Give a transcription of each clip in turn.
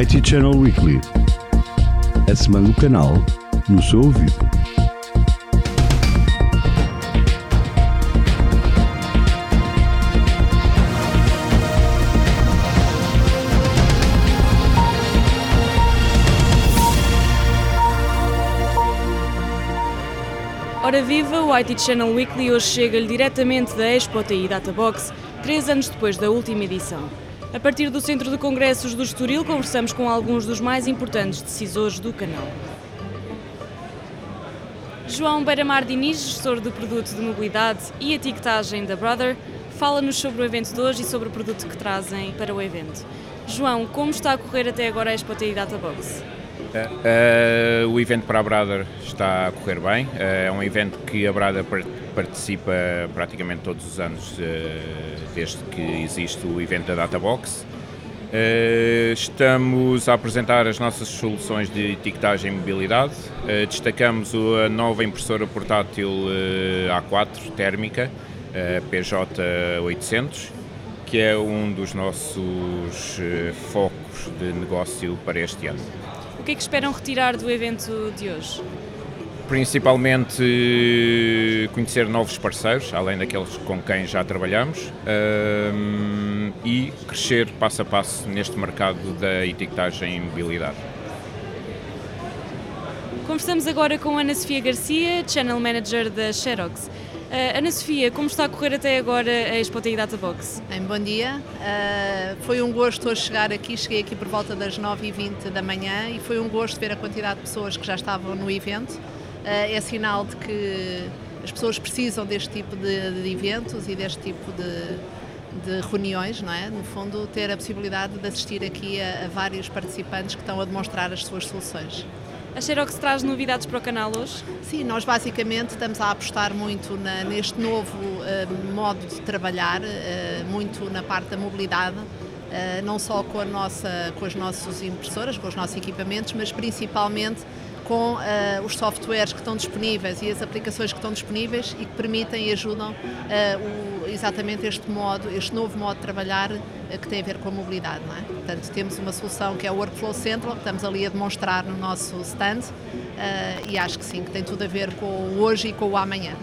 IT Channel Weekly. A semana do canal no seu ouvido. Ora viva, o IT Channel Weekly hoje chega-lhe diretamente da Expo TI Databox, três anos depois da última edição. A partir do Centro de Congressos do Estoril, conversamos com alguns dos mais importantes decisores do canal. João Beiramar Diniz, gestor de produto de mobilidade e etiquetagem da Brother, fala-nos sobre o evento de hoje e sobre o produto que trazem para o evento. João, como está a correr até agora a Expo TI Databox? Uh, o evento para a Brother está a correr bem. Uh, é um evento que a Brother participa praticamente todos os anos, uh, desde que existe o evento da Databox. estamos a apresentar as nossas soluções de etiquetagem e mobilidade. destacamos a nova impressora portátil A4 térmica, PJ800, que é um dos nossos focos de negócio para este ano. O que é que esperam retirar do evento de hoje? Principalmente conhecer novos parceiros, além daqueles com quem já trabalhamos, um, e crescer passo a passo neste mercado da etiquetagem e mobilidade. Conversamos agora com Ana Sofia Garcia, Channel Manager da Xerox. Uh, Ana Sofia, como está a correr até agora a Expo TI Databox? Bem, bom dia. Uh, foi um gosto hoje chegar aqui. Cheguei aqui por volta das 9h20 da manhã e foi um gosto ver a quantidade de pessoas que já estavam no evento. Uh, é sinal de que as pessoas precisam deste tipo de, de eventos e deste tipo de, de, reuniões, não é? No fundo, ter a possibilidade de assistir aqui a, a vários participantes que estão a demonstrar as suas soluções. A Xerox traz novidades para o canal hoje? Sim, nós basicamente estamos a apostar muito na, neste novo uh, modo de trabalhar, uh, muito na parte da mobilidade, uh, não só com, a nossa, com as nossas impressoras, com os nossos equipamentos, mas principalmente com uh, os softwares que estão disponíveis e as aplicações que estão disponíveis e que permitem e ajudam uh, o, exatamente este modo, este novo modo de trabalhar uh, que tem a ver com a mobilidade. Não é? Portanto, temos uma solução que é o Workflow Central, que estamos ali a demonstrar no nosso stand e acho que sim, que tem tudo a ver com o hoje e com o amanhã.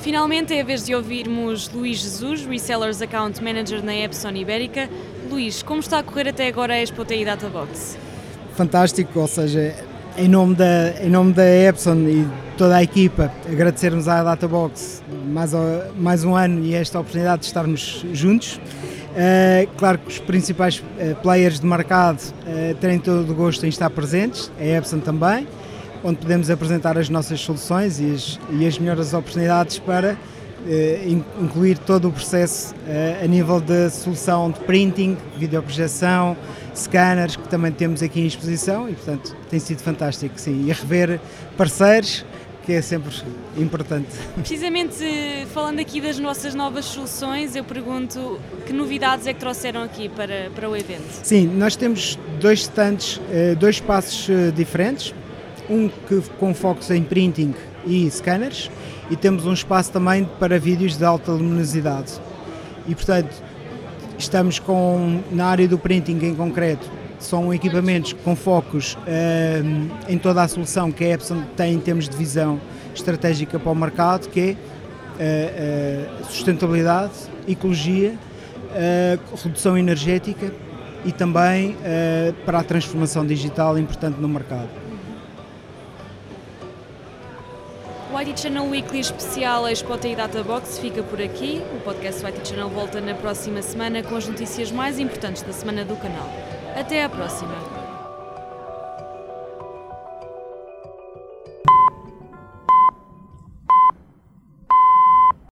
Finalmente é a vez de ouvirmos Luís Jesus, Resellers Account Manager na Epson Ibérica. Luís, como está a correr até agora a Expo TI Databox? Fantástico, ou seja, em nome da, em nome da Epson e toda a equipa, agradecermos à Databox mais, mais um ano e esta oportunidade de estarmos juntos. Uh, claro que os principais uh, players de mercado uh, têm todo o gosto em estar presentes, a Epson também, onde podemos apresentar as nossas soluções e as, e as melhores oportunidades para incluir todo o processo a nível de solução de printing, videoprojeção, scanners que também temos aqui em exposição e portanto tem sido fantástico sim e rever parceiros que é sempre importante. Precisamente falando aqui das nossas novas soluções, eu pergunto que novidades é que trouxeram aqui para, para o evento? Sim, nós temos dois stands, eh, dois espaços eh, diferentes, um que com focos em printing e scanners e temos um espaço também para vídeos de alta luminosidade. E portanto, Estamos com, na área do printing em concreto, são equipamentos com focos uh, em toda a solução que a Epson tem em termos de visão estratégica para o mercado, que é uh, uh, sustentabilidade, ecologia, redução energética e também para a transformação digital importante no mercado. O Channel Weekly especial Expo TI Databox fica por aqui. O podcast IT Channel volta na próxima semana com as notícias mais importantes da semana do canal. Até à próxima!